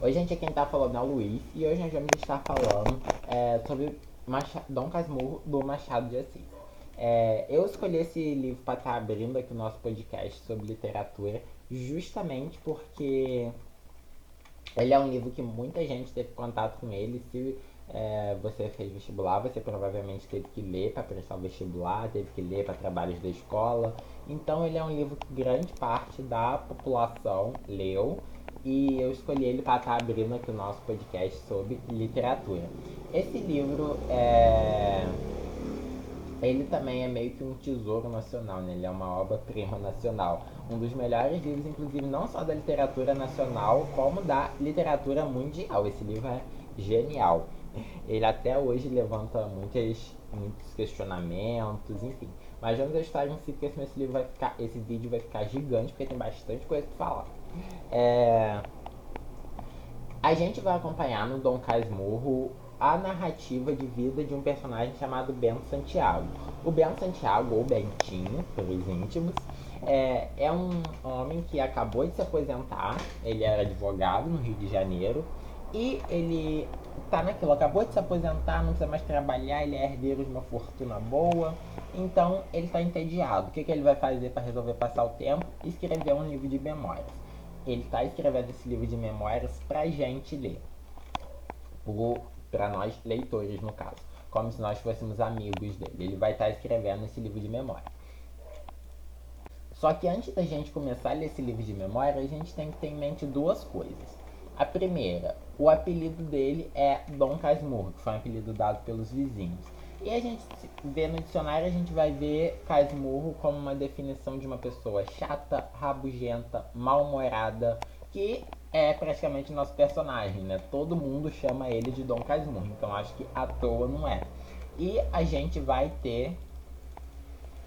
Oi, gente, quem tá falando é o Luiz e hoje nós vamos estar falando é, sobre Dom Casmurro do Machado de Assis. É, eu escolhi esse livro para estar tá abrindo aqui o nosso podcast sobre literatura justamente porque ele é um livro que muita gente teve contato com ele. Se é, você fez vestibular, você provavelmente teve que ler para prestar o vestibular, teve que ler para trabalhos da escola. Então ele é um livro que grande parte da população leu e eu escolhi ele para estar tá abrindo aqui o nosso podcast sobre literatura. Esse livro é. Ele também é meio que um tesouro nacional, né? Ele é uma obra-prima nacional. Um dos melhores livros, inclusive, não só da literatura nacional, como da literatura mundial. Esse livro é genial. Ele até hoje levanta muitas, muitos questionamentos, enfim. Mas vamos história em si, porque senão esse livro vai ficar. Esse vídeo vai ficar gigante, porque tem bastante coisa para falar. É... A gente vai acompanhar no Dom Casmurro a narrativa de vida de um personagem chamado Bento Santiago. O Bento Santiago, ou Bentinho, pelos íntimos, é, é um homem que acabou de se aposentar, ele era advogado no Rio de Janeiro, e ele tá naquilo, acabou de se aposentar, não precisa mais trabalhar, ele é herdeiro de uma fortuna boa, então ele está entediado. O que, que ele vai fazer para resolver passar o tempo? Escrever um livro de memórias ele está escrevendo esse livro de memórias para gente ler. Para nós, leitores, no caso. Como se nós fôssemos amigos dele. Ele vai estar tá escrevendo esse livro de memória. Só que antes da gente começar a ler esse livro de memória, a gente tem que ter em mente duas coisas. A primeira, o apelido dele é Dom Casmurro, que foi um apelido dado pelos vizinhos. E a gente vê no dicionário, a gente vai ver casmurro como uma definição de uma pessoa chata, rabugenta, mal-humorada, que é praticamente nosso personagem, né? Todo mundo chama ele de Dom Casmurro, então acho que à toa não é. E a gente vai ter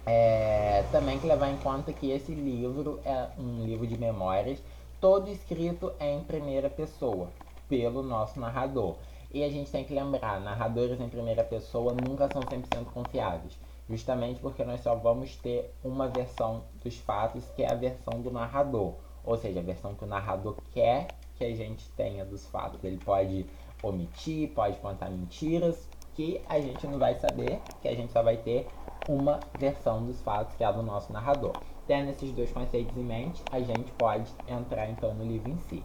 é, também que levar em conta que esse livro é um livro de memórias, todo escrito em primeira pessoa, pelo nosso narrador. E a gente tem que lembrar, narradores em primeira pessoa nunca são 100% confiáveis. Justamente porque nós só vamos ter uma versão dos fatos, que é a versão do narrador. Ou seja, a versão que o narrador quer que a gente tenha dos fatos. Ele pode omitir, pode contar mentiras, que a gente não vai saber, que a gente só vai ter uma versão dos fatos, que é a do nosso narrador. Tendo esses dois conceitos em mente, a gente pode entrar então no livro em si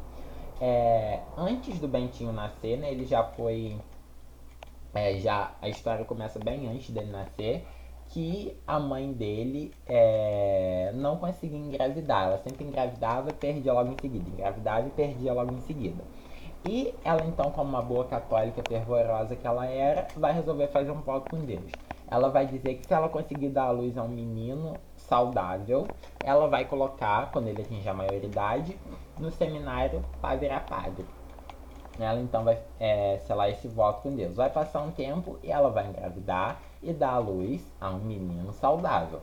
é, antes do Bentinho nascer, né, ele já foi. É, já A história começa bem antes dele nascer. Que a mãe dele é, não conseguia engravidar. Ela sempre engravidava e perdia logo em seguida. Engravidava e perdia logo em seguida. E ela, então, como uma boa católica fervorosa que ela era, vai resolver fazer um voto com Deus. Ela vai dizer que se ela conseguir dar a luz a um menino, saudável, ela vai colocar, quando ele atingir a maioridade, no seminário para virar padre. Ela então vai é, selar esse voto com Deus. Vai passar um tempo e ela vai engravidar e dar a luz a um menino saudável.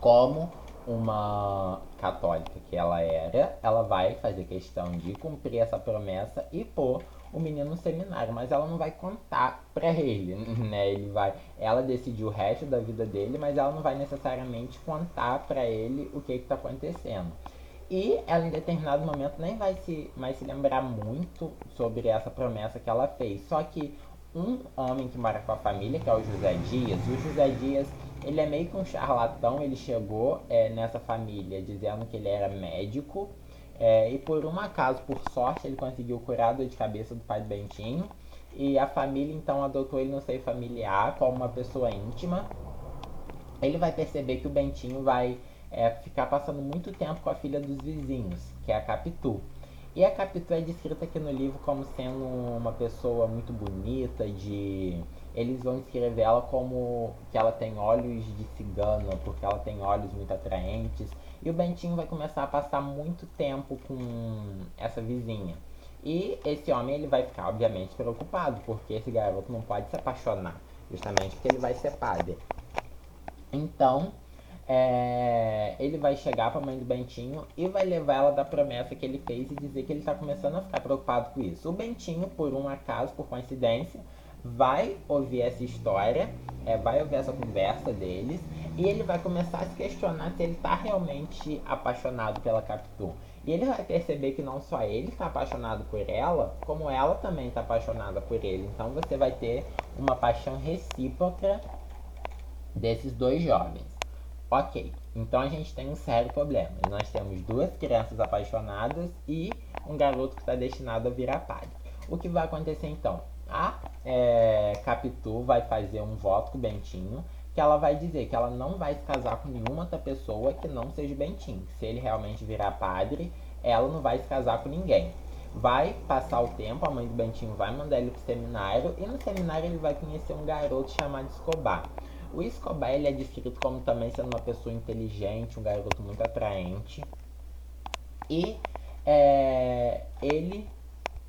Como uma católica que ela era, ela vai fazer questão de cumprir essa promessa e pôr o menino no seminário, mas ela não vai contar para ele, né? Ele vai, ela decidiu o resto da vida dele, mas ela não vai necessariamente contar para ele o que está acontecendo. E ela em determinado momento nem vai se mais se lembrar muito sobre essa promessa que ela fez. Só que um homem que mora com a família, que é o José Dias, o José Dias, ele é meio que um charlatão, ele chegou é, nessa família dizendo que ele era médico é, e por um acaso, por sorte, ele conseguiu curar a dor de cabeça do pai do Bentinho. E a família então adotou ele no seio familiar como uma pessoa íntima. Ele vai perceber que o Bentinho vai é, ficar passando muito tempo com a filha dos vizinhos, que é a Capitu. E a Capitu é descrita aqui no livro como sendo uma pessoa muito bonita, de eles vão escrever ela como que ela tem olhos de cigana, porque ela tem olhos muito atraentes. E o Bentinho vai começar a passar muito tempo com essa vizinha. E esse homem ele vai ficar, obviamente, preocupado, porque esse garoto não pode se apaixonar, justamente porque ele vai ser padre. Então, é, ele vai chegar para mãe do Bentinho e vai levar ela da promessa que ele fez e dizer que ele está começando a ficar preocupado com isso. O Bentinho, por um acaso, por coincidência, vai ouvir essa história, é, vai ouvir essa conversa deles e ele vai começar a se questionar se ele está realmente apaixonado pela Capitu. E ele vai perceber que não só ele está apaixonado por ela, como ela também está apaixonada por ele. Então você vai ter uma paixão recíproca desses dois jovens. Ok, então a gente tem um sério problema. Nós temos duas crianças apaixonadas e um garoto que está destinado a virar padre. O que vai acontecer então? A é, Capitu vai fazer um voto com o Bentinho que ela vai dizer que ela não vai se casar com nenhuma outra pessoa que não seja o Bentinho. Se ele realmente virar padre, ela não vai se casar com ninguém. Vai passar o tempo, a mãe do Bentinho vai mandar ele pro seminário e no seminário ele vai conhecer um garoto chamado Escobar. O Escobar ele é descrito como também sendo uma pessoa inteligente, um garoto muito atraente. E é, ele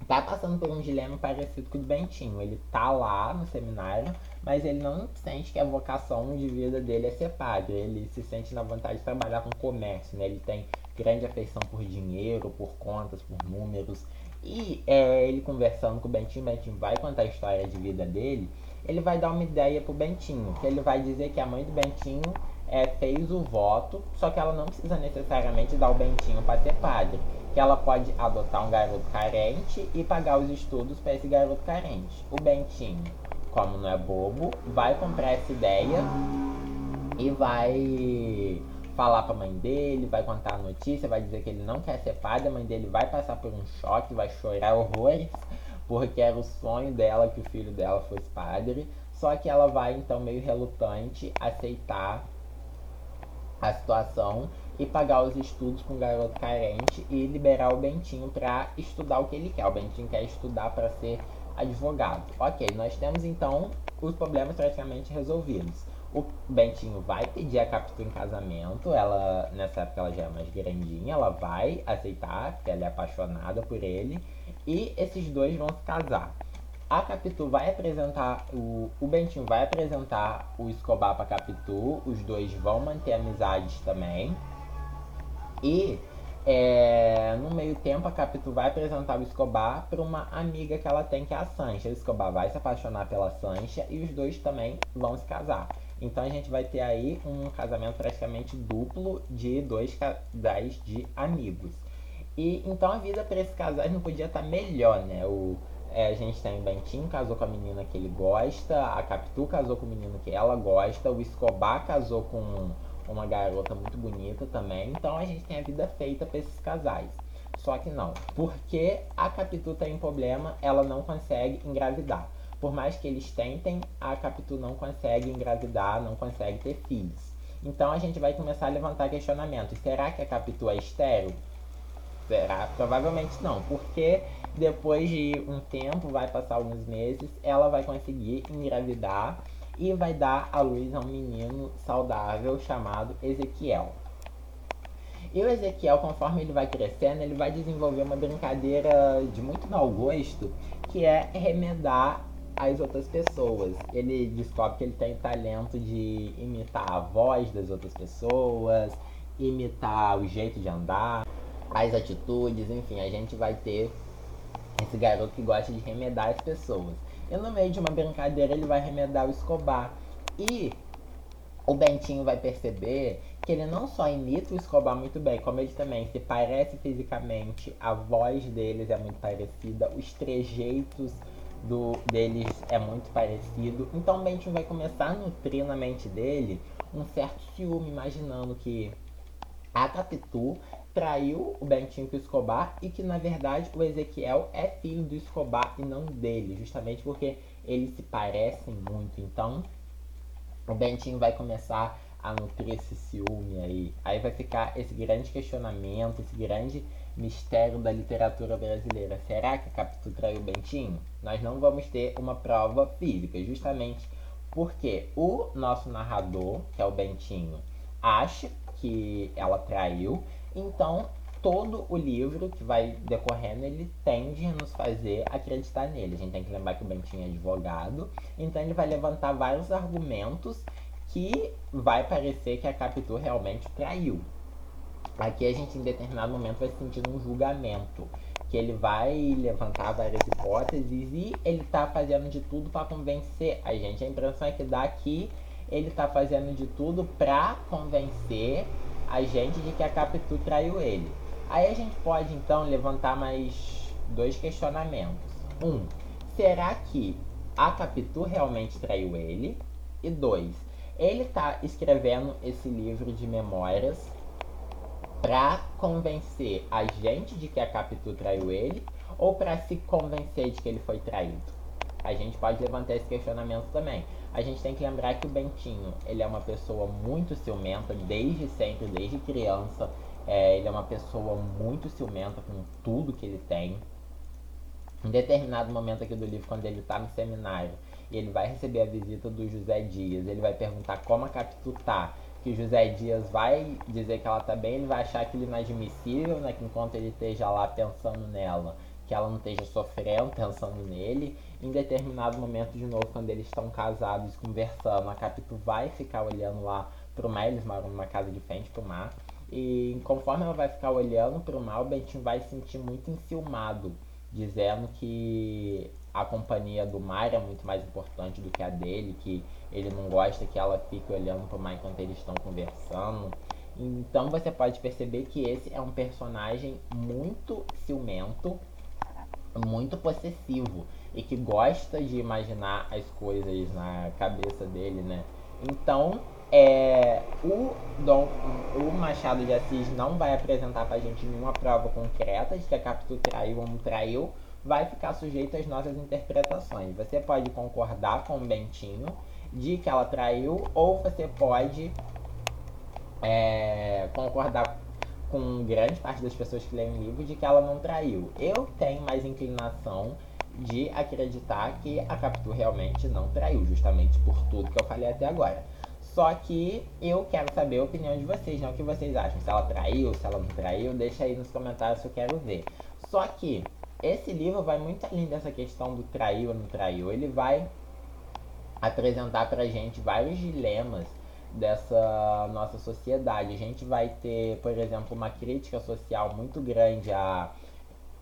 tá passando por um dilema parecido com o do Bentinho. Ele tá lá no seminário, mas ele não sente que a vocação de vida dele é ser padre. Ele se sente na vontade de trabalhar com comércio, né? Ele tem grande afeição por dinheiro, por contas, por números. E é, ele conversando com o Bentinho, o Bentinho vai contar a história de vida dele. Ele vai dar uma ideia pro Bentinho, que ele vai dizer que a mãe do Bentinho é, fez o voto, só que ela não precisa necessariamente dar o Bentinho para ser padre que ela pode adotar um garoto carente e pagar os estudos para esse garoto carente. O Bentinho, como não é bobo, vai comprar essa ideia e vai falar para a mãe dele, vai contar a notícia, vai dizer que ele não quer ser padre, a mãe dele vai passar por um choque, vai chorar horrores, porque era o sonho dela que o filho dela fosse padre. Só que ela vai então meio relutante aceitar a situação e pagar os estudos com o garoto carente e liberar o Bentinho para estudar o que ele quer. O Bentinho quer estudar para ser advogado. Ok, nós temos então os problemas praticamente resolvidos. O Bentinho vai pedir a Capitu em casamento. Ela, nessa época, ela já é mais grandinha. Ela vai aceitar, porque ela é apaixonada por ele. E esses dois vão se casar. A Capitu vai apresentar, o, o Bentinho vai apresentar o Escobar pra Capitu. Os dois vão manter amizades também. E é, no meio tempo a Capitu vai apresentar o Escobar para uma amiga que ela tem, que é a Sancha. O Escobar vai se apaixonar pela Sancha e os dois também vão se casar. Então a gente vai ter aí um casamento praticamente duplo de dois casais de amigos. E então a vida para esses casais não podia estar tá melhor, né? O, é, a gente tem o Bentinho casou com a menina que ele gosta, a Capitu casou com o menino que ela gosta, o Escobar casou com uma garota muito bonita também. Então a gente tem a vida feita para esses casais. Só que não, porque a Capitu tem um problema, ela não consegue engravidar. Por mais que eles tentem, a Capitu não consegue engravidar, não consegue ter filhos. Então a gente vai começar a levantar questionamentos. Será que a Capitu é estéreo? Será? Provavelmente não, porque depois de um tempo, vai passar alguns meses, ela vai conseguir engravidar e vai dar à luz a um menino saudável chamado Ezequiel. E o Ezequiel, conforme ele vai crescendo, ele vai desenvolver uma brincadeira de muito mau gosto, que é remedar as outras pessoas. Ele descobre que ele tem talento de imitar a voz das outras pessoas, imitar o jeito de andar, as atitudes, enfim, a gente vai ter esse garoto que gosta de remedar as pessoas. E no meio de uma brincadeira ele vai remedar o Escobar. E o Bentinho vai perceber que ele não só imita o Escobar muito bem, como ele também se parece fisicamente, a voz deles é muito parecida, os trejeitos do, deles é muito parecido. Então o Bentinho vai começar a nutrir na mente dele um certo ciúme, imaginando que a Capitu traiu o Bentinho com o Escobar e que na verdade o Ezequiel é filho do Escobar e não dele, justamente porque eles se parecem muito. Então o Bentinho vai começar a nutrir esse ciúme aí. Aí vai ficar esse grande questionamento, esse grande mistério da literatura brasileira. Será que Capitu traiu o Bentinho? Nós não vamos ter uma prova física, justamente porque o nosso narrador, que é o Bentinho, acha que ela traiu então, todo o livro que vai decorrendo, ele tende a nos fazer acreditar nele. A gente tem que lembrar que o Bentinho é advogado, então ele vai levantar vários argumentos que vai parecer que a Capitu realmente traiu. Aqui a gente em determinado momento vai sentir um julgamento, que ele vai levantar várias hipóteses e ele tá fazendo de tudo para convencer a gente. A impressão é que daqui ele tá fazendo de tudo para convencer a gente de que a Capitu traiu ele. Aí a gente pode então levantar mais dois questionamentos. Um, será que a Capitu realmente traiu ele? E dois, ele está escrevendo esse livro de memórias para convencer a gente de que a Capitu traiu ele ou para se convencer de que ele foi traído? A gente pode levantar esse questionamento também. A gente tem que lembrar que o Bentinho, ele é uma pessoa muito ciumenta desde sempre, desde criança. É, ele é uma pessoa muito ciumenta com tudo que ele tem. Em determinado momento aqui do livro, quando ele está no seminário, ele vai receber a visita do José Dias. Ele vai perguntar como a Capitu tá. Que José Dias vai dizer que ela tá bem, ele vai achar aquilo inadmissível, né? Que enquanto ele esteja lá pensando nela, que ela não esteja sofrendo, pensando nele. Em determinado momento, de novo, quando eles estão casados, conversando, a Capitu vai ficar olhando lá pro mar, eles moram numa casa de frente pro mar. E conforme ela vai ficar olhando pro mar, o Bentinho vai se sentir muito enciumado, dizendo que a companhia do mar é muito mais importante do que a dele, que ele não gosta que ela fique olhando para o mar enquanto eles estão conversando. Então você pode perceber que esse é um personagem muito ciumento, muito possessivo e que gosta de imaginar as coisas na cabeça dele, né? Então, é, o, Dom, o Machado de Assis não vai apresentar pra gente nenhuma prova concreta de que a Capitu traiu ou não traiu, vai ficar sujeito às nossas interpretações. Você pode concordar com o Bentinho de que ela traiu, ou você pode é, concordar com grande parte das pessoas que leem o livro de que ela não traiu. Eu tenho mais inclinação de acreditar que a Capitu realmente não traiu, justamente por tudo que eu falei até agora. Só que eu quero saber a opinião de vocês, não o que vocês acham. Se ela traiu, se ela não traiu, deixa aí nos comentários que eu quero ver. Só que esse livro vai muito além dessa questão do traiu ou não traiu. Ele vai apresentar pra gente vários dilemas dessa nossa sociedade. A gente vai ter, por exemplo, uma crítica social muito grande à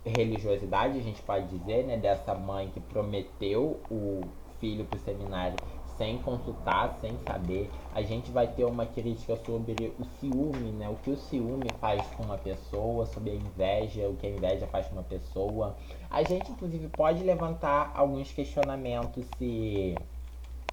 religiosidade, a gente pode dizer, né, dessa mãe que prometeu o filho para o seminário sem consultar, sem saber. A gente vai ter uma crítica sobre o ciúme, né? O que o ciúme faz com uma pessoa, sobre a inveja, o que a inveja faz com uma pessoa. A gente, inclusive, pode levantar alguns questionamentos se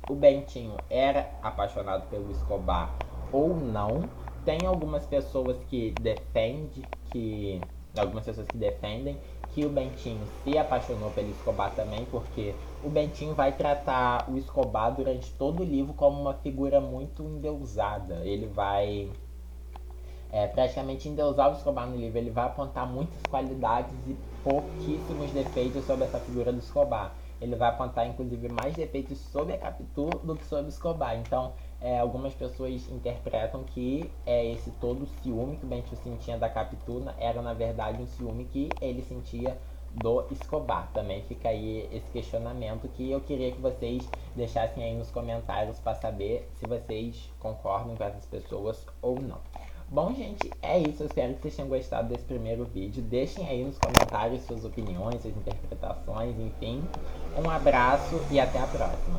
o Bentinho era apaixonado pelo Escobar ou não. Tem algumas pessoas que defendem que algumas pessoas que defendem que o Bentinho se apaixonou pelo Escobar também, porque o Bentinho vai tratar o Escobar durante todo o livro como uma figura muito endeusada. Ele vai é, praticamente endeusar o Escobar no livro. Ele vai apontar muitas qualidades e pouquíssimos defeitos sobre essa figura do Escobar. Ele vai apontar, inclusive, mais defeitos sobre a Capitu do que sobre o Escobar. Então, é, algumas pessoas interpretam que é, esse todo ciúme que o Bentinho sentia da Capitu era, na verdade, um ciúme que ele sentia do Escobar. Também fica aí esse questionamento que eu queria que vocês deixassem aí nos comentários para saber se vocês concordam com essas pessoas ou não. Bom, gente, é isso. Eu espero que vocês tenham gostado desse primeiro vídeo. Deixem aí nos comentários suas opiniões, suas interpretações, enfim. Um abraço e até a próxima.